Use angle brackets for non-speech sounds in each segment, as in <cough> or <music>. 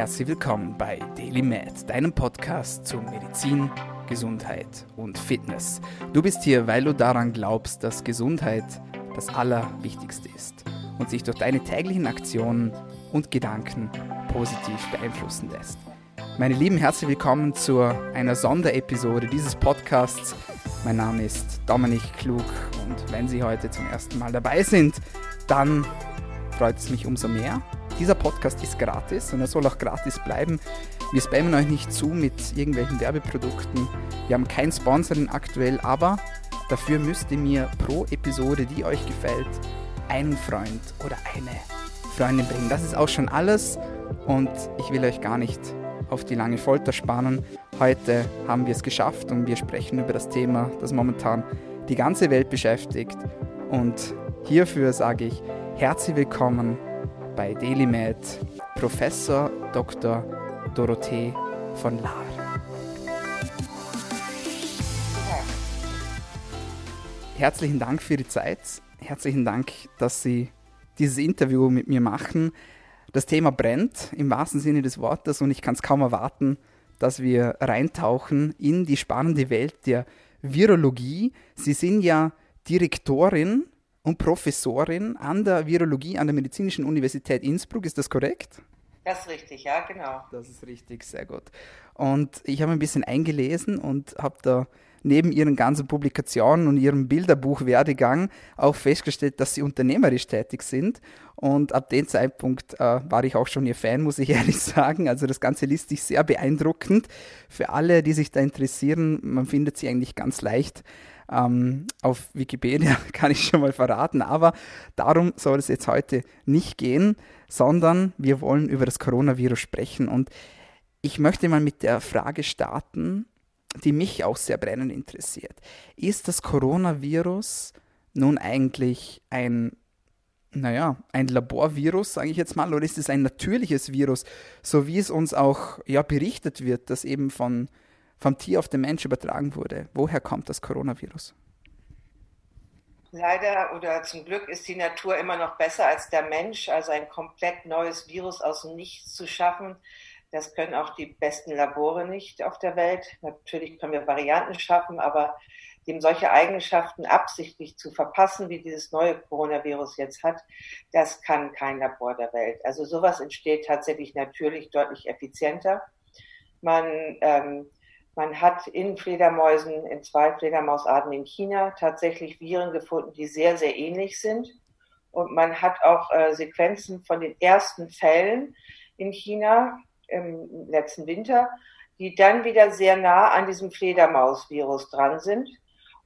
Herzlich willkommen bei Daily Med, deinem Podcast zu Medizin, Gesundheit und Fitness. Du bist hier, weil du daran glaubst, dass Gesundheit das Allerwichtigste ist und sich durch deine täglichen Aktionen und Gedanken positiv beeinflussen lässt. Meine Lieben, herzlich willkommen zu einer Sonderepisode dieses Podcasts. Mein Name ist Dominik Klug und wenn Sie heute zum ersten Mal dabei sind, dann freut es mich umso mehr. Dieser Podcast ist gratis und er soll auch gratis bleiben. Wir spammen euch nicht zu mit irgendwelchen Werbeprodukten. Wir haben kein Sponsoring aktuell, aber dafür müsst ihr mir pro Episode, die euch gefällt, einen Freund oder eine Freundin bringen. Das ist auch schon alles und ich will euch gar nicht auf die lange Folter spannen. Heute haben wir es geschafft und wir sprechen über das Thema, das momentan die ganze Welt beschäftigt. Und hierfür sage ich herzlich willkommen bei DailyMed Professor Dr. Dorothee von Lahr. Herzlichen Dank für die Zeit. Herzlichen Dank, dass Sie dieses Interview mit mir machen. Das Thema brennt im wahrsten Sinne des Wortes und ich kann es kaum erwarten, dass wir reintauchen in die spannende Welt der Virologie. Sie sind ja Direktorin und Professorin an der Virologie an der Medizinischen Universität Innsbruck. Ist das korrekt? Das ist richtig, ja, genau. Das ist richtig, sehr gut. Und ich habe ein bisschen eingelesen und habe da neben ihren ganzen Publikationen und ihrem Bilderbuch-Werdegang auch festgestellt, dass sie unternehmerisch tätig sind. Und ab dem Zeitpunkt äh, war ich auch schon ihr Fan, muss ich <laughs> ehrlich sagen. Also das Ganze liest sich sehr beeindruckend. Für alle, die sich da interessieren, man findet sie eigentlich ganz leicht ähm, auf Wikipedia, <laughs> kann ich schon mal verraten. Aber darum soll es jetzt heute nicht gehen, sondern wir wollen über das Coronavirus sprechen. Und ich möchte mal mit der Frage starten, die mich auch sehr brennend interessiert. Ist das Coronavirus nun eigentlich ein, naja, ein Laborvirus, sage ich jetzt mal, oder ist es ein natürliches Virus, so wie es uns auch ja, berichtet wird, dass eben von vom Tier auf den Mensch übertragen wurde. Woher kommt das Coronavirus? Leider oder zum Glück ist die Natur immer noch besser als der Mensch. Also ein komplett neues Virus aus dem Nichts zu schaffen, das können auch die besten Labore nicht auf der Welt. Natürlich können wir Varianten schaffen, aber dem solche Eigenschaften absichtlich zu verpassen, wie dieses neue Coronavirus jetzt hat, das kann kein Labor der Welt. Also sowas entsteht tatsächlich natürlich deutlich effizienter. Man ähm, man hat in Fledermäusen, in zwei Fledermausarten in China tatsächlich Viren gefunden, die sehr, sehr ähnlich sind. Und man hat auch äh, Sequenzen von den ersten Fällen in China im letzten Winter, die dann wieder sehr nah an diesem Fledermausvirus dran sind.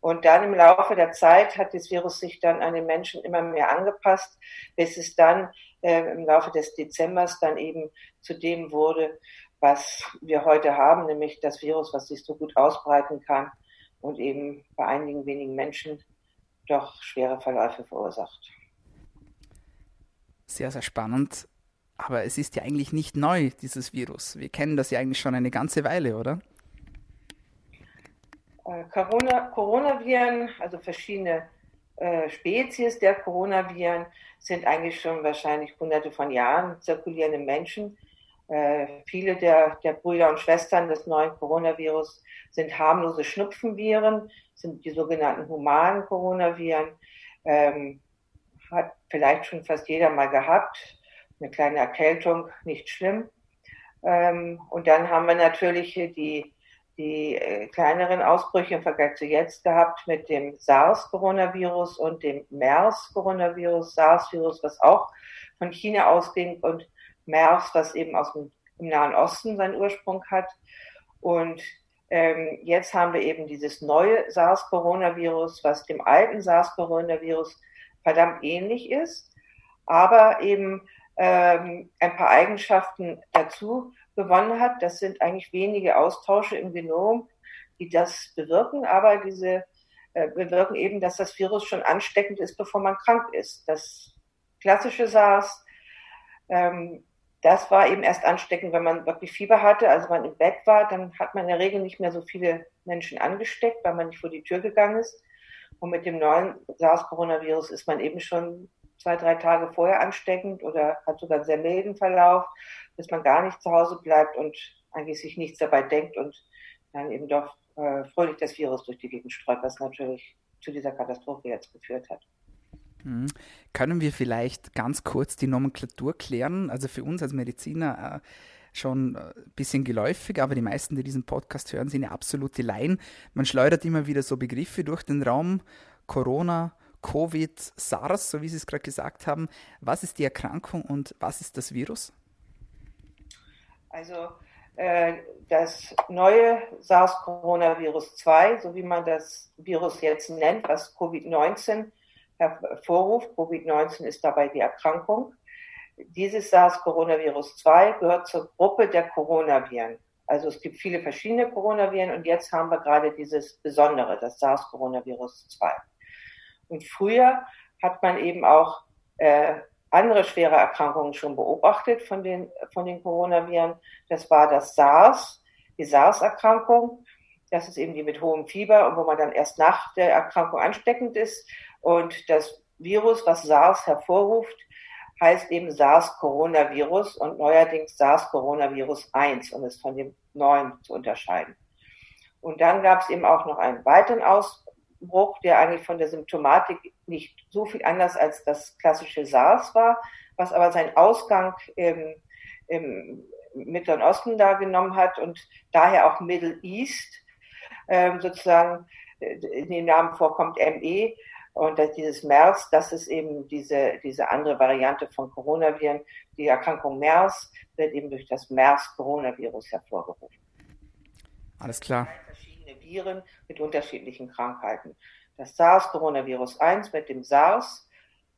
Und dann im Laufe der Zeit hat das Virus sich dann an den Menschen immer mehr angepasst, bis es dann äh, im Laufe des Dezembers dann eben zu dem wurde, was wir heute haben, nämlich das Virus, was sich so gut ausbreiten kann und eben bei einigen wenigen Menschen doch schwere Verläufe verursacht. Sehr, sehr spannend. Aber es ist ja eigentlich nicht neu, dieses Virus. Wir kennen das ja eigentlich schon eine ganze Weile, oder? Äh, Corona, Coronaviren, also verschiedene äh, Spezies der Coronaviren, sind eigentlich schon wahrscheinlich hunderte von Jahren zirkulierende Menschen. Äh, viele der, der Brüder und Schwestern des neuen Coronavirus sind harmlose Schnupfenviren, sind die sogenannten humanen Coronaviren. Ähm, hat vielleicht schon fast jeder mal gehabt. Eine kleine Erkältung, nicht schlimm. Ähm, und dann haben wir natürlich die, die äh, kleineren Ausbrüche im Vergleich zu jetzt gehabt mit dem SARS-Coronavirus und dem MERS-Coronavirus, SARS-Virus, was auch von China ausging und MERS, was eben aus dem im Nahen Osten seinen Ursprung hat. Und ähm, jetzt haben wir eben dieses neue SARS-Coronavirus, was dem alten SARS-Coronavirus verdammt ähnlich ist, aber eben ähm, ein paar Eigenschaften dazu gewonnen hat. Das sind eigentlich wenige Austausche im Genom, die das bewirken, aber diese äh, bewirken eben, dass das Virus schon ansteckend ist, bevor man krank ist. Das klassische SARS ähm, das war eben erst ansteckend, wenn man wirklich Fieber hatte, also man im Bett war, dann hat man in der Regel nicht mehr so viele Menschen angesteckt, weil man nicht vor die Tür gegangen ist. Und mit dem neuen SARS-Coronavirus ist man eben schon zwei, drei Tage vorher ansteckend oder hat sogar einen sehr milden Verlauf, dass man gar nicht zu Hause bleibt und eigentlich sich nichts dabei denkt und dann eben doch äh, fröhlich das Virus durch die Gegend streut, was natürlich zu dieser Katastrophe jetzt geführt hat. Mhm. Können wir vielleicht ganz kurz die Nomenklatur klären? Also für uns als Mediziner äh, schon ein äh, bisschen geläufig, aber die meisten, die diesen Podcast hören, sind ja absolute Laien. Man schleudert immer wieder so Begriffe durch den Raum. Corona, Covid, SARS, so wie Sie es gerade gesagt haben. Was ist die Erkrankung und was ist das Virus? Also äh, das neue SARS-Coronavirus 2, so wie man das Virus jetzt nennt, was Covid-19 hervorruft. Covid-19 ist dabei die Erkrankung. Dieses SARS-Coronavirus 2 gehört zur Gruppe der Coronaviren. Also es gibt viele verschiedene Coronaviren und jetzt haben wir gerade dieses Besondere, das SARS-Coronavirus 2. Und früher hat man eben auch äh, andere schwere Erkrankungen schon beobachtet von den, von den Coronaviren. Das war das SARS, die SARS-Erkrankung. Das ist eben die mit hohem Fieber und wo man dann erst nach der Erkrankung ansteckend ist. Und das Virus, was SARS hervorruft, heißt eben SARS-Coronavirus und neuerdings SARS-Coronavirus 1 um es von dem neuen zu unterscheiden. Und dann gab es eben auch noch einen weiteren Ausbruch, der eigentlich von der Symptomatik nicht so viel anders als das klassische SARS war, was aber seinen Ausgang im, im Mittleren Osten da genommen hat und daher auch Middle East ähm, sozusagen äh, in den Namen vorkommt ME und dass dieses MERS, das ist eben diese, diese andere Variante von Coronaviren. Die Erkrankung MERS wird eben durch das MERS-Coronavirus hervorgerufen. Alles klar. Verschiedene Viren mit unterschiedlichen Krankheiten. Das SARS-Coronavirus 1 mit dem SARS,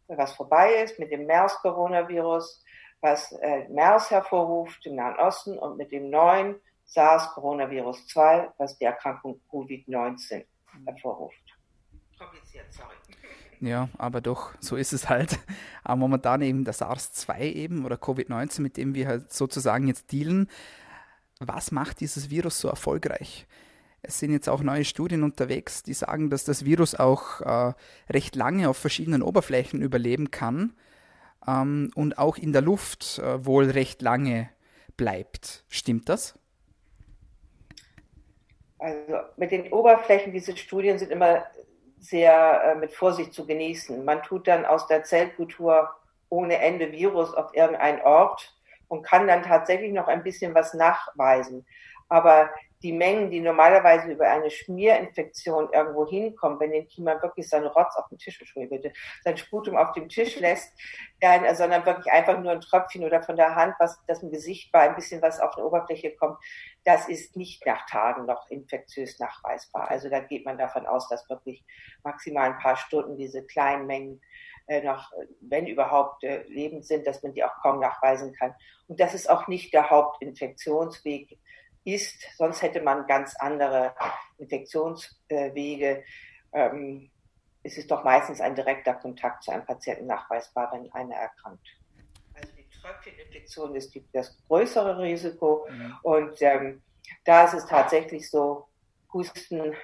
was vorbei ist, mit dem MERS-Coronavirus, was äh, MERS hervorruft im Nahen Osten und mit dem neuen SARS-Coronavirus 2, was die Erkrankung Covid-19 hervorruft. Kompliziert, sorry. Ja, aber doch, so ist es halt. <laughs> Aber momentan eben das SARS-2 eben oder Covid-19, mit dem wir halt sozusagen jetzt dealen. Was macht dieses Virus so erfolgreich? Es sind jetzt auch neue Studien unterwegs, die sagen, dass das Virus auch äh, recht lange auf verschiedenen Oberflächen überleben kann ähm, und auch in der Luft äh, wohl recht lange bleibt. Stimmt das? Also mit den Oberflächen, diese Studien sind immer sehr äh, mit Vorsicht zu genießen. Man tut dann aus der Zellkultur ohne Ende Virus auf irgendeinen Ort und kann dann tatsächlich noch ein bisschen was nachweisen. Aber die Mengen, die normalerweise über eine Schmierinfektion irgendwo hinkommen, wenn jemand wirklich seinen Rotz auf den Tisch, Entschuldigung bitte, sein Sputum auf dem Tisch lässt, dann, sondern wirklich einfach nur ein Tröpfchen oder von der Hand, was das im Gesicht war, ein bisschen was auf die Oberfläche kommt, das ist nicht nach Tagen noch infektiös nachweisbar. Also da geht man davon aus, dass wirklich maximal ein paar Stunden diese kleinen Mengen äh, noch, wenn überhaupt, äh, lebend sind, dass man die auch kaum nachweisen kann. Und das ist auch nicht der Hauptinfektionsweg ist. Sonst hätte man ganz andere Infektionswege. Ähm, es ist doch meistens ein direkter Kontakt zu einem Patienten nachweisbar, wenn einer erkrankt. Also die Tröpfcheninfektion ist die, das größere Risiko. Mhm. Und ähm, da ist es tatsächlich so, Husten,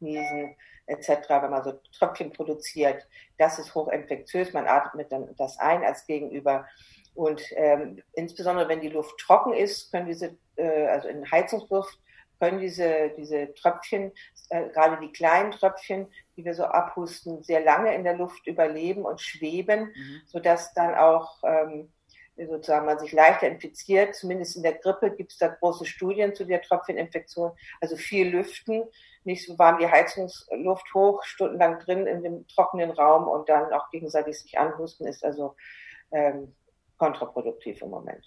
Niesen etc., wenn man so Tröpfchen produziert, das ist hochinfektiös. Man atmet dann das ein als Gegenüber. Und ähm, insbesondere wenn die Luft trocken ist, können diese, äh, also in Heizungsluft, können diese, diese Tröpfchen, äh, gerade die kleinen Tröpfchen, die wir so abhusten, sehr lange in der Luft überleben und schweben, mhm. sodass dann auch ähm, sozusagen man sich leichter infiziert. Zumindest in der Grippe gibt es da große Studien zu der Tröpfcheninfektion. Also viel Lüften, nicht so warm die Heizungsluft hoch, stundenlang drin in dem trockenen Raum und dann auch gegenseitig sich anhusten, ist also ähm, kontraproduktiv im Moment.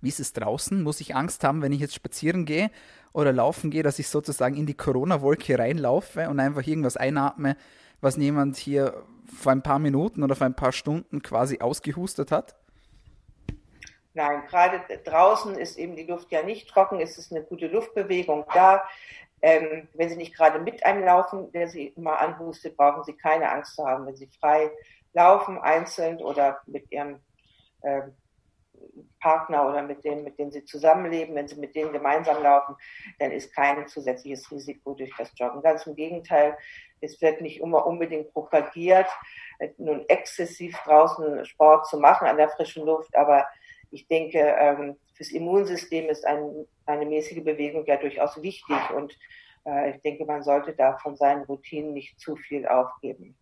Wie ist es draußen? Muss ich Angst haben, wenn ich jetzt spazieren gehe oder laufen gehe, dass ich sozusagen in die Corona-Wolke reinlaufe und einfach irgendwas einatme, was jemand hier vor ein paar Minuten oder vor ein paar Stunden quasi ausgehustet hat? Nein, gerade draußen ist eben die Luft ja nicht trocken, es ist eine gute Luftbewegung da. Ähm, wenn Sie nicht gerade mit einem laufen, der Sie immer anhustet, brauchen Sie keine Angst zu haben. Wenn Sie frei laufen, einzeln oder mit Ihrem äh, Partner oder mit denen, mit denen sie zusammenleben, wenn sie mit denen gemeinsam laufen, dann ist kein zusätzliches Risiko durch das Joggen. Ganz im Gegenteil, es wird nicht immer unbedingt propagiert, nun exzessiv draußen Sport zu machen an der frischen Luft, aber ich denke, ähm, fürs Immunsystem ist ein, eine mäßige Bewegung ja durchaus wichtig und äh, ich denke, man sollte da von seinen Routinen nicht zu viel aufgeben.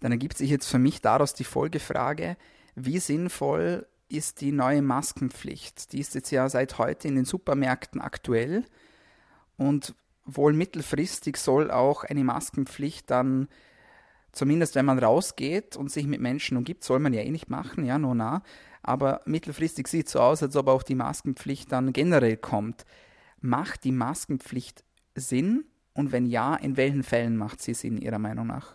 Dann ergibt sich jetzt für mich daraus die Folgefrage, wie sinnvoll ist die neue Maskenpflicht? Die ist jetzt ja seit heute in den Supermärkten aktuell und wohl mittelfristig soll auch eine Maskenpflicht dann, zumindest wenn man rausgeht und sich mit Menschen umgibt, soll man ja eh nicht machen, ja, no na, aber mittelfristig sieht es so aus, als ob auch die Maskenpflicht dann generell kommt. Macht die Maskenpflicht Sinn? Und wenn ja, in welchen Fällen macht sie Sinn Ihrer Meinung nach?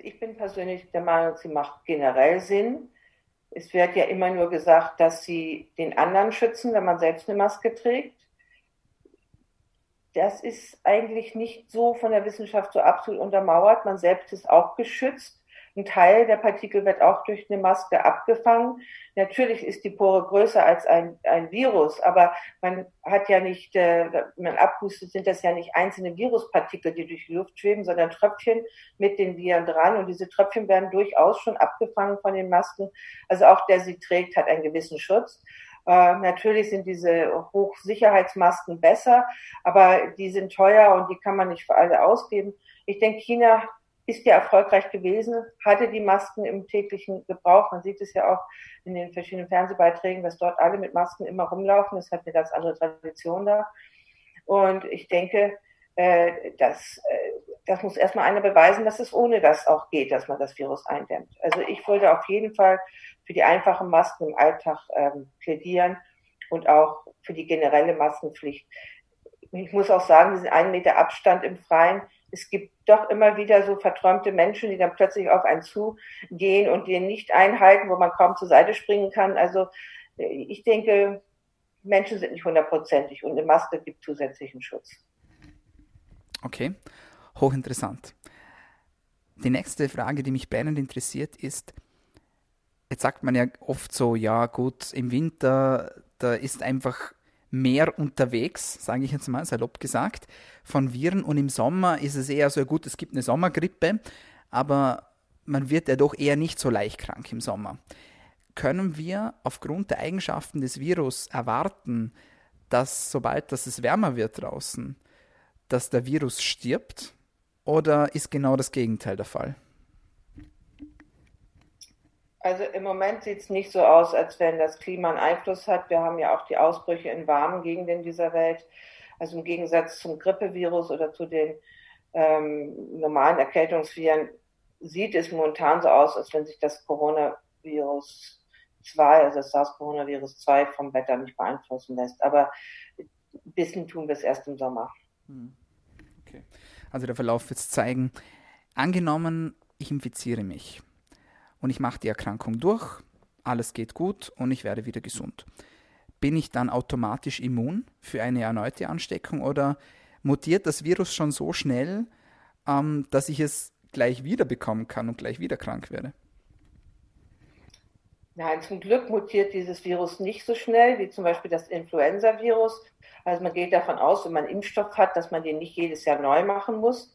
Also ich bin persönlich der Meinung, sie macht generell Sinn. Es wird ja immer nur gesagt, dass sie den anderen schützen, wenn man selbst eine Maske trägt. Das ist eigentlich nicht so von der Wissenschaft so absolut untermauert. Man selbst ist auch geschützt. Ein Teil der Partikel wird auch durch eine Maske abgefangen. Natürlich ist die Pore größer als ein, ein Virus, aber man hat ja nicht, äh, man abpustet, sind das ja nicht einzelne Viruspartikel, die durch die Luft schweben, sondern Tröpfchen mit den Viren dran. Und diese Tröpfchen werden durchaus schon abgefangen von den Masken. Also auch der sie trägt, hat einen gewissen Schutz. Äh, natürlich sind diese Hochsicherheitsmasken besser, aber die sind teuer und die kann man nicht für alle ausgeben. Ich denke, China ist ja erfolgreich gewesen, hatte die Masken im täglichen Gebrauch. Man sieht es ja auch in den verschiedenen Fernsehbeiträgen, dass dort alle mit Masken immer rumlaufen. Das hat eine ganz andere Tradition da. Und ich denke, äh, das, äh, das muss erstmal einer beweisen, dass es ohne das auch geht, dass man das Virus eindämmt. Also ich würde auf jeden Fall für die einfachen Masken im Alltag ähm, plädieren und auch für die generelle Maskenpflicht. Ich muss auch sagen, diesen einen Meter Abstand im Freien, es gibt doch immer wieder so verträumte Menschen, die dann plötzlich auf einen zugehen und den nicht einhalten, wo man kaum zur Seite springen kann. Also äh, ich denke, Menschen sind nicht hundertprozentig und eine Maske gibt zusätzlichen Schutz. Okay, hochinteressant. Die nächste Frage, die mich brennend interessiert, ist, jetzt sagt man ja oft so, ja gut, im Winter, da ist einfach mehr unterwegs, sage ich jetzt mal salopp gesagt, von Viren. Und im Sommer ist es eher so, gut, es gibt eine Sommergrippe, aber man wird ja doch eher nicht so leicht krank im Sommer. Können wir aufgrund der Eigenschaften des Virus erwarten, dass sobald dass es wärmer wird draußen, dass der Virus stirbt? Oder ist genau das Gegenteil der Fall? Also im Moment sieht es nicht so aus, als wenn das Klima einen Einfluss hat. Wir haben ja auch die Ausbrüche in warmen Gegenden dieser Welt. Also im Gegensatz zum Grippevirus oder zu den ähm, normalen Erkältungsviren sieht es momentan so aus, als wenn sich das Coronavirus 2, also das SARS-Coronavirus 2 vom Wetter nicht beeinflussen lässt. Aber ein bisschen tun wir es erst im Sommer. Hm. Okay. Also der Verlauf wird es zeigen. Angenommen, ich infiziere mich und ich mache die Erkrankung durch, alles geht gut und ich werde wieder gesund. Bin ich dann automatisch immun für eine erneute Ansteckung oder mutiert das Virus schon so schnell, ähm, dass ich es gleich wieder bekommen kann und gleich wieder krank werde? Nein, zum Glück mutiert dieses Virus nicht so schnell wie zum Beispiel das Influenza-Virus. Also man geht davon aus, wenn man Impfstoff hat, dass man den nicht jedes Jahr neu machen muss.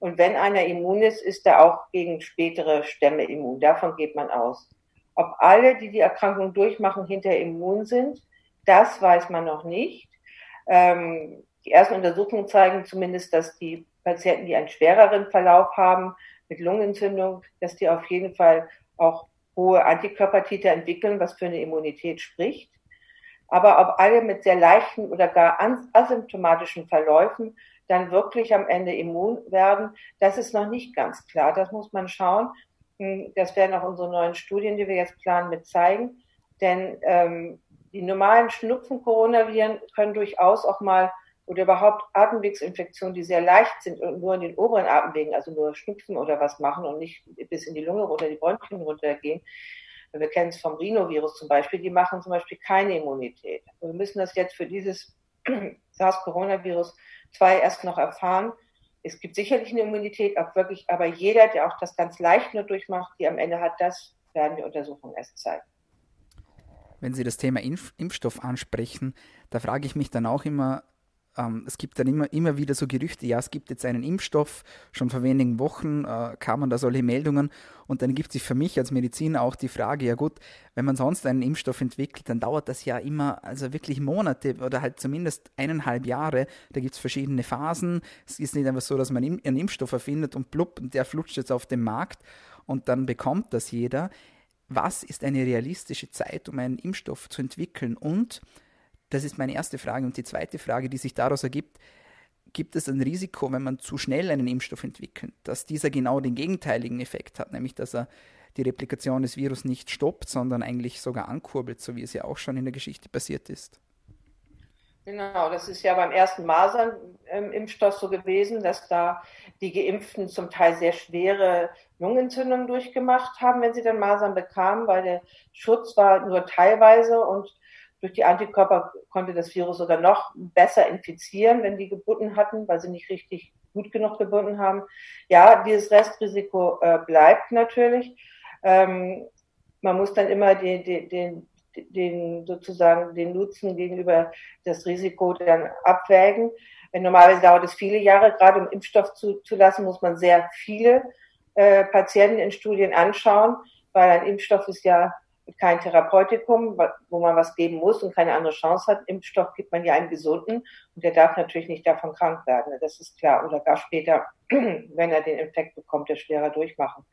Und wenn einer immun ist, ist er auch gegen spätere Stämme immun. Davon geht man aus. Ob alle, die die Erkrankung durchmachen, hinterher immun sind, das weiß man noch nicht. Ähm, die ersten Untersuchungen zeigen zumindest, dass die Patienten, die einen schwereren Verlauf haben mit Lungenentzündung, dass die auf jeden Fall auch hohe Antikörpertiter entwickeln, was für eine Immunität spricht. Aber ob alle mit sehr leichten oder gar asymptomatischen Verläufen dann wirklich am Ende immun werden, das ist noch nicht ganz klar. Das muss man schauen. Hm, das werden auch unsere neuen Studien, die wir jetzt planen, mit zeigen. Denn ähm, die normalen Schnupfen-Coronaviren können durchaus auch mal oder überhaupt Atemwegsinfektionen, die sehr leicht sind und nur in den oberen Atemwegen, also nur Schnupfen oder was machen und nicht bis in die Lunge oder die Bronchien runtergehen. Wir kennen es vom Rhinovirus zum Beispiel, die machen zum Beispiel keine Immunität. Wir müssen das jetzt für dieses <clears throat> SARS-Coronavirus zwei erst noch erfahren. Es gibt sicherlich eine Immunität, auch wirklich, aber jeder, der auch das ganz leicht nur durchmacht, die am Ende hat, das werden die Untersuchungen erst zeigen. Wenn Sie das Thema Impf Impfstoff ansprechen, da frage ich mich dann auch immer, ähm, es gibt dann immer, immer wieder so Gerüchte, ja, es gibt jetzt einen Impfstoff, schon vor wenigen Wochen äh, kamen da solche Meldungen. Und dann gibt sich für mich als Mediziner auch die Frage, ja gut, wenn man sonst einen Impfstoff entwickelt, dann dauert das ja immer, also wirklich Monate oder halt zumindest eineinhalb Jahre, da gibt es verschiedene Phasen, es ist nicht einfach so, dass man einen Impfstoff erfindet und plupp, und der flutscht jetzt auf den Markt und dann bekommt das jeder. Was ist eine realistische Zeit, um einen Impfstoff zu entwickeln? Und das ist meine erste Frage. Und die zweite Frage, die sich daraus ergibt, gibt es ein Risiko, wenn man zu schnell einen Impfstoff entwickelt, dass dieser genau den gegenteiligen Effekt hat, nämlich dass er die Replikation des Virus nicht stoppt, sondern eigentlich sogar ankurbelt, so wie es ja auch schon in der Geschichte passiert ist. Genau, das ist ja beim ersten Masern-Impfstoff so gewesen, dass da die Geimpften zum Teil sehr schwere Lungenentzündungen durchgemacht haben, wenn sie dann Masern bekamen, weil der Schutz war nur teilweise und durch die Antikörper konnte das Virus sogar noch besser infizieren, wenn die gebunden hatten, weil sie nicht richtig gut genug gebunden haben. Ja, dieses Restrisiko äh, bleibt natürlich. Ähm, man muss dann immer den, den, den, sozusagen den Nutzen gegenüber das Risiko dann abwägen. Normalerweise dauert es viele Jahre, gerade um Impfstoff zu, zu lassen, muss man sehr viele äh, Patienten in Studien anschauen, weil ein Impfstoff ist ja kein Therapeutikum, wo man was geben muss und keine andere Chance hat. Impfstoff gibt man ja einem Gesunden und der darf natürlich nicht davon krank werden. Das ist klar. Oder gar später, <clears throat> wenn er den Infekt bekommt, der schwerer durchmachen.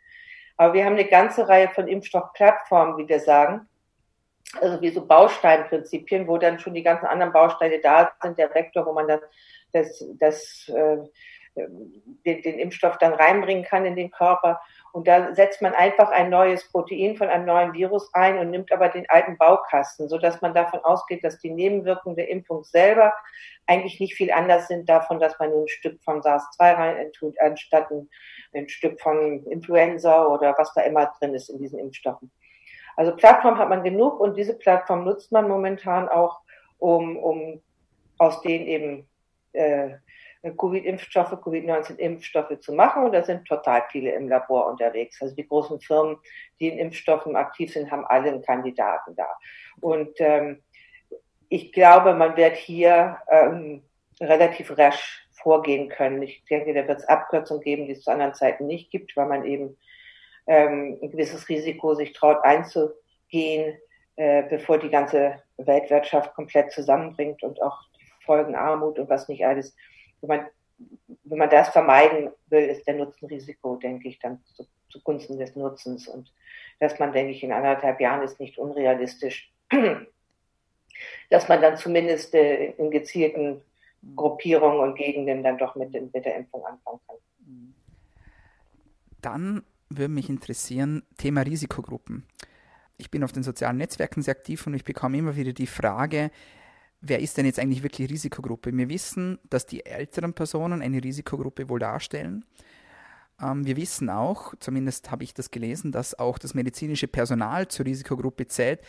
Aber wir haben eine ganze Reihe von Impfstoffplattformen, wie wir sagen. Also wie so Bausteinprinzipien, wo dann schon die ganzen anderen Bausteine da sind, der Vektor, wo man dann das, das, äh, den, den Impfstoff dann reinbringen kann in den Körper. Und da setzt man einfach ein neues Protein von einem neuen Virus ein und nimmt aber den alten Baukasten, so dass man davon ausgeht, dass die Nebenwirkungen der Impfung selber eigentlich nicht viel anders sind davon, dass man ein Stück von SARS-2 rein tut, anstatt ein, ein Stück von Influenza oder was da immer drin ist in diesen Impfstoffen. Also Plattform hat man genug und diese Plattform nutzt man momentan auch, um, um aus denen eben äh, Covid-Impfstoffe, Covid-19-Impfstoffe zu machen. Und da sind total viele im Labor unterwegs. Also die großen Firmen, die in Impfstoffen aktiv sind, haben alle einen Kandidaten da. Und ähm, ich glaube, man wird hier ähm, relativ rasch vorgehen können. Ich denke, da wird es Abkürzungen geben, die es zu anderen Zeiten nicht gibt, weil man eben ähm, ein gewisses Risiko sich traut einzugehen, äh, bevor die ganze Weltwirtschaft komplett zusammenbringt und auch die Folgen Armut und was nicht alles wenn man, wenn man das vermeiden will, ist der Nutzenrisiko, denke ich, dann zu, zugunsten des Nutzens. Und dass man, denke ich, in anderthalb Jahren ist nicht unrealistisch, <clears throat> dass man dann zumindest äh, in gezielten Gruppierungen und Gegenden dann doch mit, mit der Impfung anfangen kann. Dann würde mich interessieren, Thema Risikogruppen. Ich bin auf den sozialen Netzwerken sehr aktiv und ich bekomme immer wieder die Frage, wer ist denn jetzt eigentlich wirklich Risikogruppe? Wir wissen, dass die älteren Personen eine Risikogruppe wohl darstellen. Ähm, wir wissen auch, zumindest habe ich das gelesen, dass auch das medizinische Personal zur Risikogruppe zählt,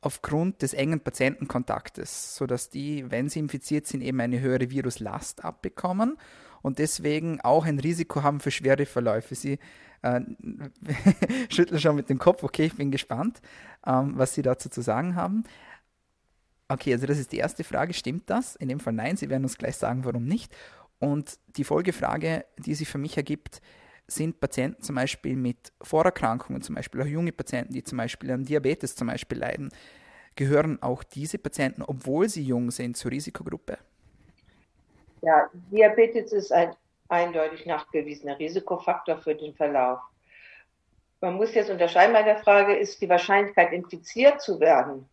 aufgrund des engen Patientenkontaktes, sodass die, wenn sie infiziert sind, eben eine höhere Viruslast abbekommen und deswegen auch ein Risiko haben für schwere Verläufe. Sie äh, <laughs> schütteln schon mit dem Kopf, okay, ich bin gespannt, ähm, was Sie dazu zu sagen haben. Okay, also das ist die erste Frage. Stimmt das? In dem Fall nein. Sie werden uns gleich sagen, warum nicht. Und die Folgefrage, die sich für mich ergibt, sind Patienten zum Beispiel mit Vorerkrankungen, zum Beispiel auch junge Patienten, die zum Beispiel an Diabetes zum Beispiel leiden, gehören auch diese Patienten, obwohl sie jung sind, zur Risikogruppe? Ja, Diabetes ist ein eindeutig nachgewiesener Risikofaktor für den Verlauf. Man muss jetzt unterscheiden bei der Frage, ist die Wahrscheinlichkeit, infiziert zu werden,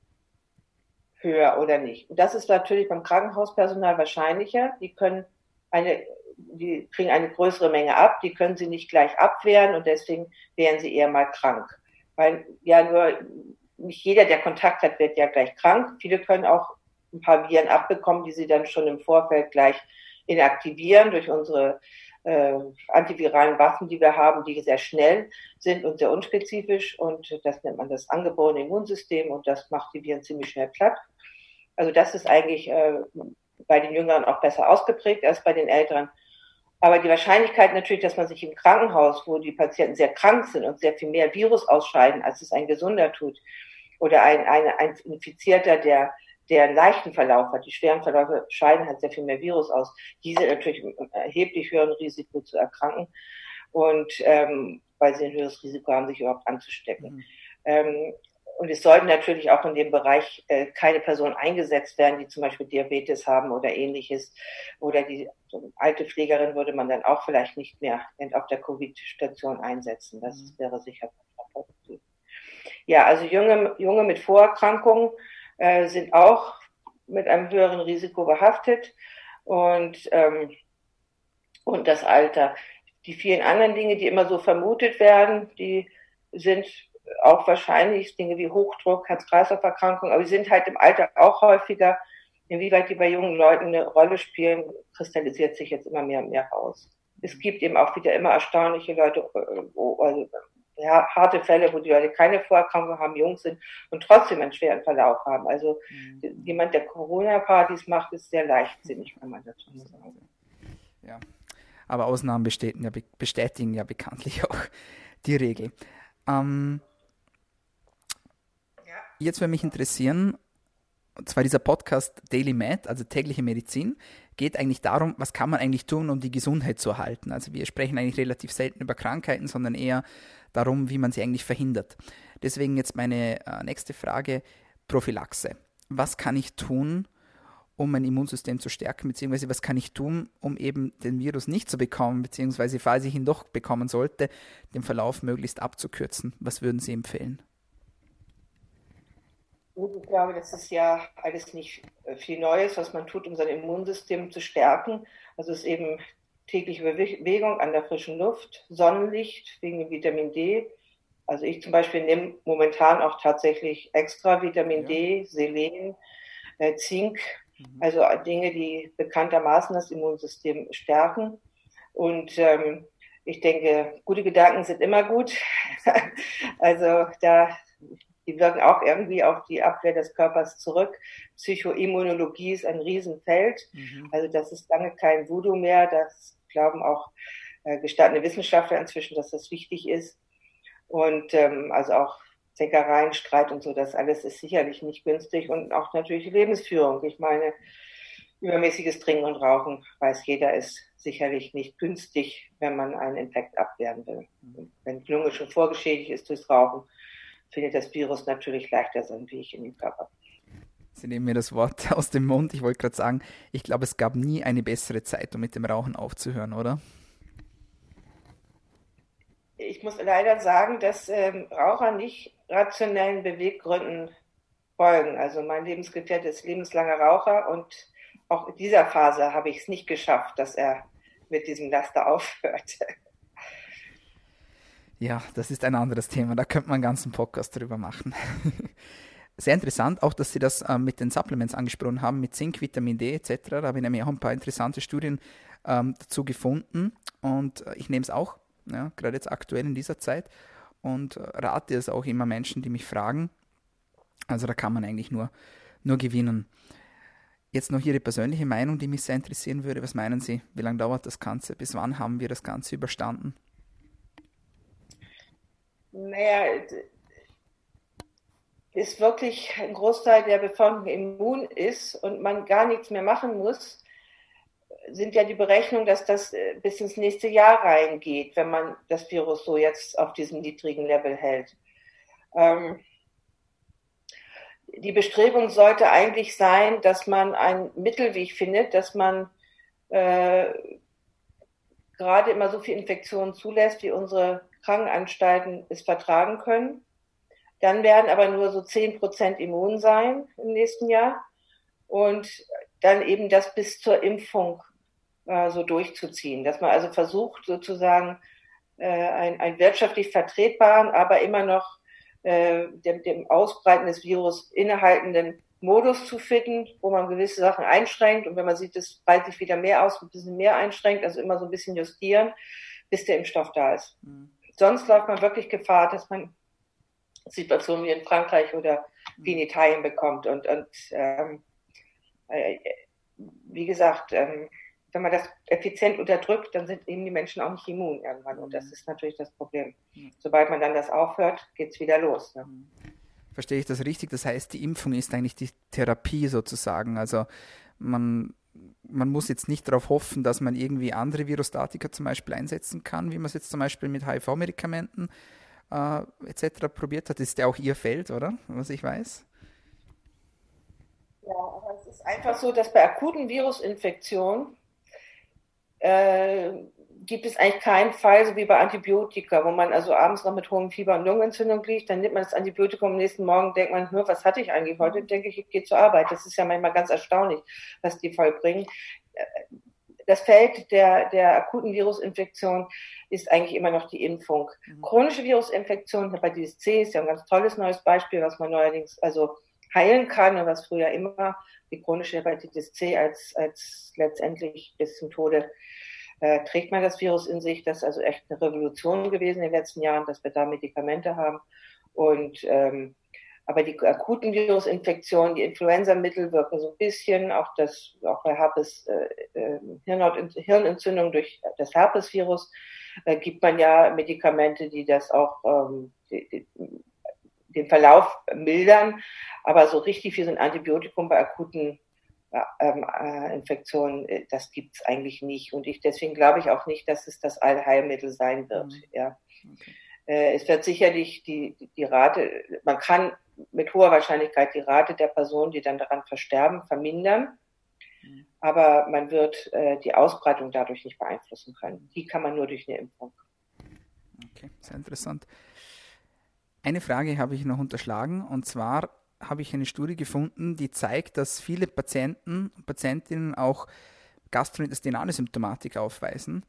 höher oder nicht. Und das ist natürlich beim Krankenhauspersonal wahrscheinlicher. Die können eine, die kriegen eine größere Menge ab, die können sie nicht gleich abwehren und deswegen wären sie eher mal krank. Weil ja nur nicht jeder, der Kontakt hat, wird ja gleich krank. Viele können auch ein paar Viren abbekommen, die sie dann schon im Vorfeld gleich inaktivieren durch unsere äh, antiviralen Waffen, die wir haben, die sehr schnell sind und sehr unspezifisch. Und das nennt man das angeborene Immunsystem und das macht die Viren ziemlich schnell platt. Also das ist eigentlich äh, bei den Jüngeren auch besser ausgeprägt als bei den Älteren. Aber die Wahrscheinlichkeit natürlich, dass man sich im Krankenhaus, wo die Patienten sehr krank sind und sehr viel mehr Virus ausscheiden, als es ein Gesunder tut, oder ein, ein, ein Infizierter, der der einen leichten Verlauf hat. Die schweren Verläufe scheiden halt sehr viel mehr Virus aus. Diese natürlich erheblich höheren Risiko zu erkranken und ähm, weil sie ein höheres Risiko haben, sich überhaupt anzustecken. Mhm. Ähm, und es sollten natürlich auch in dem Bereich äh, keine Personen eingesetzt werden, die zum Beispiel Diabetes haben oder ähnliches. Oder die so alte Pflegerin würde man dann auch vielleicht nicht mehr auf der Covid-Station einsetzen. Das mhm. wäre sicher. Ja, also junge, junge mit Vorerkrankungen äh, sind auch mit einem höheren Risiko behaftet. Und, ähm, und das Alter. Die vielen anderen Dinge, die immer so vermutet werden, die sind auch wahrscheinlich Dinge wie Hochdruck, Herz-Kreislauf-Erkrankungen, aber die sind halt im Alter auch häufiger. Inwieweit die bei jungen Leuten eine Rolle spielen, kristallisiert sich jetzt immer mehr und mehr raus. Es gibt eben auch wieder immer erstaunliche Leute, äh, also, ja, harte Fälle, wo die Leute keine Vorerkrankung haben, jung sind und trotzdem einen schweren Verlauf haben. Also mhm. jemand, der Corona-Partys macht, ist sehr leichtsinnig, kann man dazu sagen. Ja, aber Ausnahmen bestätigen ja bekanntlich <laughs> auch die Regel. Ähm, Jetzt würde mich interessieren, und zwar dieser Podcast Daily Med, also tägliche Medizin, geht eigentlich darum, was kann man eigentlich tun, um die Gesundheit zu erhalten. Also wir sprechen eigentlich relativ selten über Krankheiten, sondern eher darum, wie man sie eigentlich verhindert. Deswegen jetzt meine äh, nächste Frage, Prophylaxe. Was kann ich tun, um mein Immunsystem zu stärken, beziehungsweise was kann ich tun, um eben den Virus nicht zu bekommen, beziehungsweise falls ich ihn doch bekommen sollte, den Verlauf möglichst abzukürzen? Was würden Sie empfehlen? Gut, ich glaube, das ist ja alles nicht äh, viel Neues, was man tut, um sein Immunsystem zu stärken. Also es ist eben tägliche Bewegung an der frischen Luft, Sonnenlicht wegen Vitamin D. Also ich zum Beispiel nehme momentan auch tatsächlich extra Vitamin ja. D, Selen, äh, Zink, mhm. also Dinge, die bekanntermaßen das Immunsystem stärken. Und ähm, ich denke, gute Gedanken sind immer gut. <laughs> also da die wirken auch irgendwie auf die Abwehr des Körpers zurück. Psychoimmunologie ist ein Riesenfeld. Mhm. Also das ist lange kein Voodoo mehr. Das glauben auch äh, gestandene Wissenschaftler inzwischen, dass das wichtig ist. Und ähm, also auch Zeckereien, Streit und so, das alles ist sicherlich nicht günstig und auch natürlich Lebensführung. Ich meine, übermäßiges Trinken und Rauchen, weiß jeder, ist sicherlich nicht günstig, wenn man einen Infekt abwehren will. Mhm. Wenn die Lunge schon vorgeschädigt ist durchs Rauchen, findet das Virus natürlich leichter seinen Weg in den Körper. Sie nehmen mir das Wort <laughs> aus dem Mund. Ich wollte gerade sagen, ich glaube, es gab nie eine bessere Zeit, um mit dem Rauchen aufzuhören, oder? Ich muss leider sagen, dass ähm, Raucher nicht rationellen Beweggründen folgen. Also mein Lebensgefährte ist lebenslanger Raucher und auch in dieser Phase habe ich es nicht geschafft, dass er mit diesem Laster <laughs> aufhört. Ja, das ist ein anderes Thema. Da könnte man einen ganzen Podcast drüber machen. <laughs> Sehr interessant, auch dass Sie das äh, mit den Supplements angesprochen haben, mit Zink, Vitamin D etc. Da habe ich nämlich auch ein paar interessante Studien ähm, dazu gefunden und äh, ich nehme es auch, ja, gerade jetzt aktuell in dieser Zeit und äh, rate es auch immer Menschen, die mich fragen. Also da kann man eigentlich nur, nur gewinnen. Jetzt noch Ihre persönliche Meinung, die mich sehr interessieren würde. Was meinen Sie? Wie lange dauert das Ganze? Bis wann haben wir das Ganze überstanden? Naja, ist wirklich ein Großteil der Bevölkerung immun ist und man gar nichts mehr machen muss, sind ja die Berechnungen, dass das äh, bis ins nächste Jahr reingeht, wenn man das Virus so jetzt auf diesem niedrigen Level hält. Ähm, die Bestrebung sollte eigentlich sein, dass man einen Mittelweg findet, dass man äh, gerade immer so viel Infektionen zulässt, wie unsere Krankenanstalten es vertragen können. Dann werden aber nur so zehn Prozent immun sein im nächsten Jahr und dann eben das bis zur Impfung äh, so durchzuziehen, dass man also versucht sozusagen äh, ein, ein wirtschaftlich vertretbaren, aber immer noch äh, dem, dem Ausbreiten des Virus innehaltenden Modus zu finden, wo man gewisse Sachen einschränkt und wenn man sieht, das breitet sich wieder mehr aus, ein bisschen mehr einschränkt, also immer so ein bisschen justieren, bis der Impfstoff da ist. Mhm sonst läuft man wirklich Gefahr, dass man Situationen wie in Frankreich oder wie in Italien bekommt. Und, und ähm, äh, wie gesagt, ähm, wenn man das effizient unterdrückt, dann sind eben die Menschen auch nicht immun irgendwann. Und das ist natürlich das Problem. Sobald man dann das aufhört, geht es wieder los. Ne? Verstehe ich das richtig? Das heißt, die Impfung ist eigentlich die Therapie sozusagen. Also man, man muss jetzt nicht darauf hoffen, dass man irgendwie andere Virostatika zum Beispiel einsetzen kann, wie man es jetzt zum Beispiel mit HIV-Medikamenten äh, etc. probiert hat. Das ist ja auch Ihr Feld, oder? Was ich weiß. Ja, aber es ist einfach so, dass bei akuten Virusinfektionen äh, gibt es eigentlich keinen Fall, so wie bei Antibiotika, wo man also abends noch mit hohem Fieber und Lungenentzündung liegt, dann nimmt man das Antibiotikum am nächsten Morgen, denkt man, was hatte ich eigentlich heute? Denke ich, ich gehe zur Arbeit. Das ist ja manchmal ganz erstaunlich, was die vollbringen. Das Feld der, der akuten Virusinfektion ist eigentlich immer noch die Impfung. Mhm. Chronische Virusinfektion, Hepatitis C ist ja ein ganz tolles neues Beispiel, was man neuerdings also heilen kann und was früher immer die chronische Hepatitis C als, als letztendlich bis zum Tode äh, trägt man das Virus in sich. Das ist also echt eine Revolution gewesen in den letzten Jahren, dass wir da Medikamente haben. Und ähm, aber die akuten Virusinfektionen, die Influenzamittel wirken so ein bisschen, auch das, auch bei Herpes, äh, äh, Hirnentzündung durch das Herpesvirus äh, gibt man ja Medikamente, die das auch ähm, die, die, den Verlauf mildern. Aber so richtig wie so ein Antibiotikum bei akuten ähm, äh, Infektionen, äh, das gibt es eigentlich nicht. Und ich deswegen glaube ich auch nicht, dass es das Allheilmittel sein wird. Mhm. Ja. Okay. Äh, es wird sicherlich die, die, die Rate, man kann mit hoher Wahrscheinlichkeit die Rate der Personen, die dann daran versterben, vermindern. Mhm. Aber man wird äh, die Ausbreitung dadurch nicht beeinflussen können. Die kann man nur durch eine Impfung. Okay, sehr interessant. Eine Frage habe ich noch unterschlagen und zwar habe ich eine Studie gefunden, die zeigt, dass viele Patienten und Patientinnen auch gastrointestinale Symptomatik aufweisen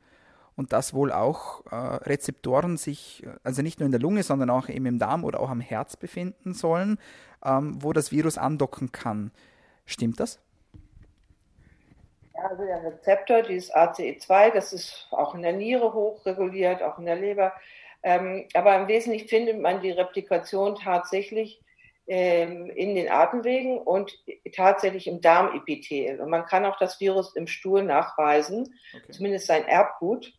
und dass wohl auch äh, Rezeptoren sich, also nicht nur in der Lunge, sondern auch eben im Darm oder auch am Herz befinden sollen, ähm, wo das Virus andocken kann. Stimmt das? Ja, also der Rezeptor, dieses ACE2, das ist auch in der Niere hochreguliert, auch in der Leber. Ähm, aber im Wesentlichen findet man die Replikation tatsächlich in den Atemwegen und tatsächlich im Darmepithel. Und man kann auch das Virus im Stuhl nachweisen, okay. zumindest sein Erbgut.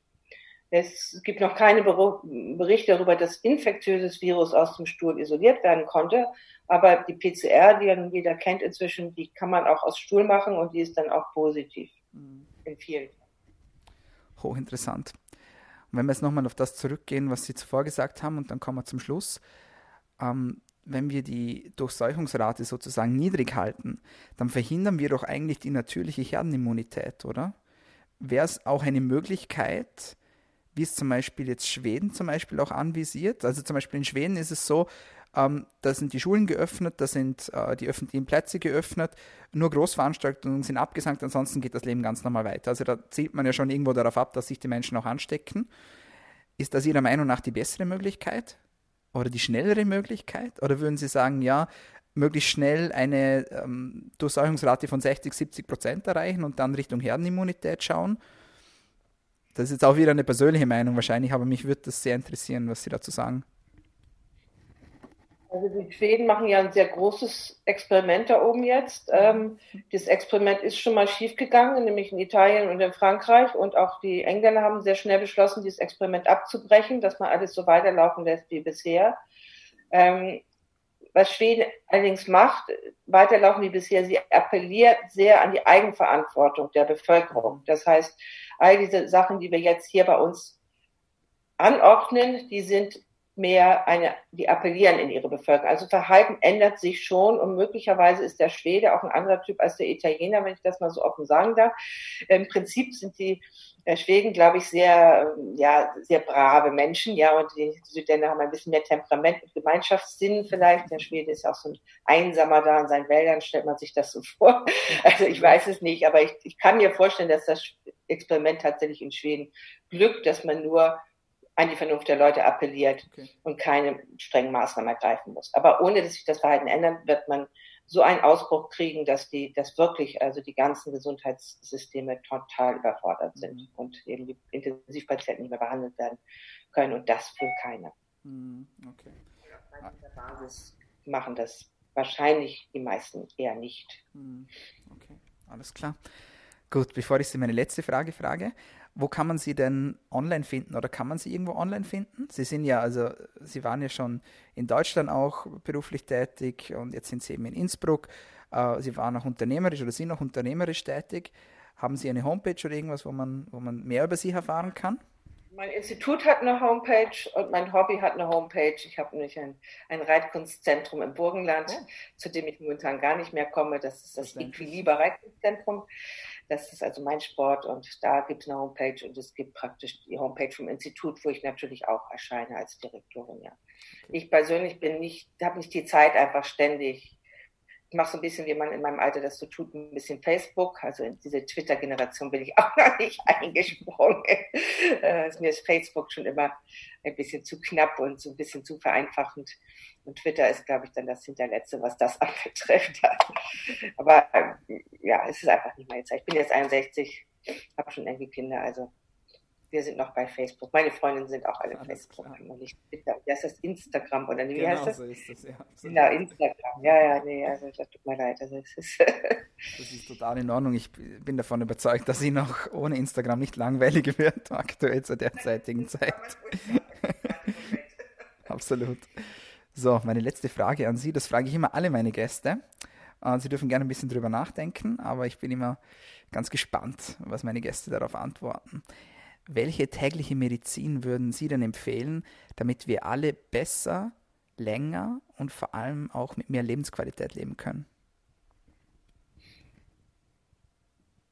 Es gibt noch keine Berichte darüber, dass infektiöses Virus aus dem Stuhl isoliert werden konnte. Aber die PCR, die ja jeder kennt inzwischen, die kann man auch aus Stuhl machen und die ist dann auch positiv mhm. in vielen. Hochinteressant. Und wenn wir jetzt nochmal auf das zurückgehen, was Sie zuvor gesagt haben, und dann kommen wir zum Schluss. Ähm, wenn wir die Durchseuchungsrate sozusagen niedrig halten, dann verhindern wir doch eigentlich die natürliche Herdenimmunität, oder? Wäre es auch eine Möglichkeit, wie es zum Beispiel jetzt Schweden zum Beispiel auch anvisiert? Also zum Beispiel in Schweden ist es so, ähm, da sind die Schulen geöffnet, da sind äh, die öffentlichen Plätze geöffnet, nur Großveranstaltungen sind abgesagt, ansonsten geht das Leben ganz normal weiter. Also da zielt man ja schon irgendwo darauf ab, dass sich die Menschen auch anstecken. Ist das Ihrer Meinung nach die bessere Möglichkeit? Oder die schnellere Möglichkeit? Oder würden Sie sagen, ja, möglichst schnell eine ähm, Durchseuchungsrate von 60, 70 Prozent erreichen und dann Richtung Herdenimmunität schauen? Das ist jetzt auch wieder eine persönliche Meinung wahrscheinlich, aber mich würde das sehr interessieren, was Sie dazu sagen. Also die Schweden machen ja ein sehr großes Experiment da oben jetzt. Ähm, das Experiment ist schon mal schiefgegangen, nämlich in Italien und in Frankreich. Und auch die Engländer haben sehr schnell beschlossen, dieses Experiment abzubrechen, dass man alles so weiterlaufen lässt wie bisher. Ähm, was Schweden allerdings macht, weiterlaufen wie bisher, sie appelliert sehr an die Eigenverantwortung der Bevölkerung. Das heißt, all diese Sachen, die wir jetzt hier bei uns anordnen, die sind mehr eine, die appellieren in ihre Bevölkerung. Also Verhalten ändert sich schon und möglicherweise ist der Schwede auch ein anderer Typ als der Italiener, wenn ich das mal so offen sagen darf. Im Prinzip sind die äh, Schweden, glaube ich, sehr, ja, sehr brave Menschen, ja, und die Südländer haben ein bisschen mehr Temperament und Gemeinschaftssinn vielleicht. Der Schwede ist auch so ein Einsamer da in seinen Wäldern, stellt man sich das so <laughs> vor. Also ich weiß es nicht, aber ich, ich kann mir vorstellen, dass das Experiment tatsächlich in Schweden glückt, dass man nur an die Vernunft der Leute appelliert okay. und keine strengen Maßnahmen ergreifen muss. Aber ohne dass sich das Verhalten ändert, wird man so einen Ausbruch kriegen, dass die, dass wirklich also die ganzen Gesundheitssysteme total überfordert sind mhm. und eben die Intensivpatienten nicht mehr behandelt werden können. Und das will keiner. Mhm. Okay. Auf dieser Basis machen das wahrscheinlich die meisten eher nicht. Mhm. Okay, alles klar. Gut, bevor ich Sie meine letzte Frage frage, Wo kann man Sie denn online finden oder kann man Sie irgendwo online finden? Sie sind ja, also Sie waren ja schon in Deutschland auch beruflich tätig und jetzt sind Sie eben in Innsbruck. Äh, Sie waren auch unternehmerisch oder sind auch unternehmerisch tätig. Haben Sie eine Homepage oder irgendwas, wo man, wo man mehr über Sie erfahren kann? Mein Institut hat eine Homepage und mein Hobby hat eine Homepage. Ich habe nämlich ein, ein Reitkunstzentrum im Burgenland, oh. zu dem ich momentan gar nicht mehr komme. Das ist das Equiliber Reitkunstzentrum. Das ist also mein Sport und da gibt es eine Homepage und es gibt praktisch die Homepage vom Institut, wo ich natürlich auch erscheine als Direktorin. Ja. Ich persönlich bin nicht, habe nicht die Zeit, einfach ständig ich mache so ein bisschen, wie man in meinem Alter das so tut, ein bisschen Facebook. Also in diese Twitter-Generation bin ich <laughs> auch noch nicht eingesprungen. Äh, mir ist Facebook schon immer ein bisschen zu knapp und so ein bisschen zu vereinfachend. Und Twitter ist, glaube ich, dann das Hinterletzte, was das <laughs> anbetrifft. Aber äh, ja, es ist einfach nicht meine Zeit. Ich bin jetzt 61, habe schon irgendwie Kinder, also wir sind noch bei Facebook. Meine Freundinnen sind auch alle Alles Facebook klar. und nicht Twitter. Das ist Instagram oder wie genau heißt das? So ist das, ja. Genau, Instagram. Ja, ja, nee, also das tut mir leid. Also es ist <laughs> das ist total in Ordnung. Ich bin davon überzeugt, dass sie noch ohne Instagram nicht langweilig wird, <laughs> aktuell zur derzeitigen Zeit. <laughs> Absolut. So, meine letzte Frage an Sie, das frage ich immer alle meine Gäste. Äh, sie dürfen gerne ein bisschen drüber nachdenken, aber ich bin immer ganz gespannt, was meine Gäste darauf antworten. Welche tägliche Medizin würden Sie denn empfehlen, damit wir alle besser, länger und vor allem auch mit mehr Lebensqualität leben können?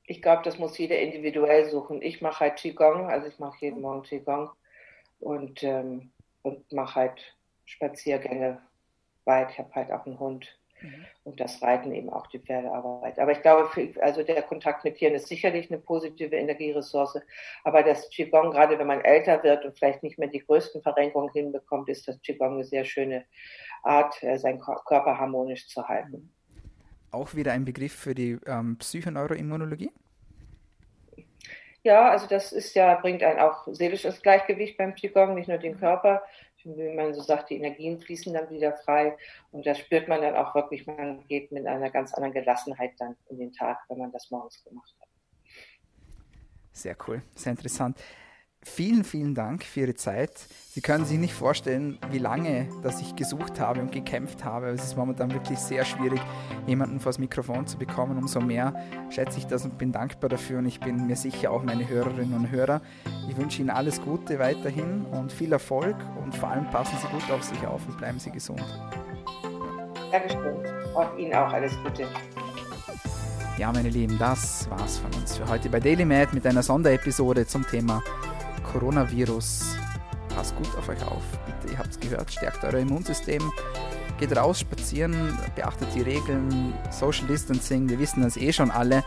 Ich glaube, das muss jeder individuell suchen. Ich mache halt Qigong, also ich mache jeden Morgen Qigong und, ähm, und mache halt Spaziergänge weit. Ich habe halt auch einen Hund Mhm. Und das Reiten eben auch die Pferdearbeit. Aber ich glaube, für, also der Kontakt mit Tieren ist sicherlich eine positive Energieressource. Aber das Qigong, gerade wenn man älter wird und vielleicht nicht mehr die größten Verrenkungen hinbekommt, ist das Qigong eine sehr schöne Art, äh, seinen Körper harmonisch zu halten. Auch wieder ein Begriff für die ähm, Psychoneuroimmunologie? Ja, also das ist ja, bringt einen auch seelisches Gleichgewicht beim Qigong, nicht nur den Körper, wie man so sagt, die Energien fließen dann wieder frei. Und das spürt man dann auch wirklich, man geht mit einer ganz anderen Gelassenheit dann in den Tag, wenn man das morgens gemacht hat. Sehr cool, sehr interessant vielen, vielen Dank für Ihre Zeit. Sie können sich nicht vorstellen, wie lange dass ich gesucht habe und gekämpft habe. Es ist momentan wirklich sehr schwierig, jemanden vors Mikrofon zu bekommen. Umso mehr schätze ich das und bin dankbar dafür und ich bin mir sicher auch meine Hörerinnen und Hörer. Ich wünsche Ihnen alles Gute weiterhin und viel Erfolg und vor allem passen Sie gut auf sich auf und bleiben Sie gesund. Dankeschön. Und Ihnen auch alles Gute. Ja, meine Lieben, das war's von uns für heute bei Daily Mad mit einer Sonderepisode zum Thema Coronavirus. Passt gut auf euch auf. Bitte, ihr habt es gehört, stärkt euer Immunsystem. Geht raus, spazieren, beachtet die Regeln, Social Distancing, wir wissen das eh schon alle.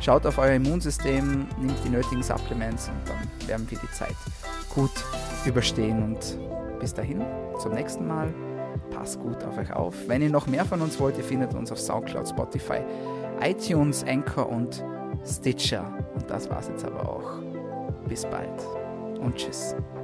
Schaut auf euer Immunsystem, nimmt die nötigen Supplements und dann werden wir die Zeit gut überstehen. Und bis dahin, zum nächsten Mal. Passt gut auf euch auf. Wenn ihr noch mehr von uns wollt, ihr findet uns auf Soundcloud, Spotify, iTunes, Anchor und Stitcher. Und das war's jetzt aber auch. Bis bald und.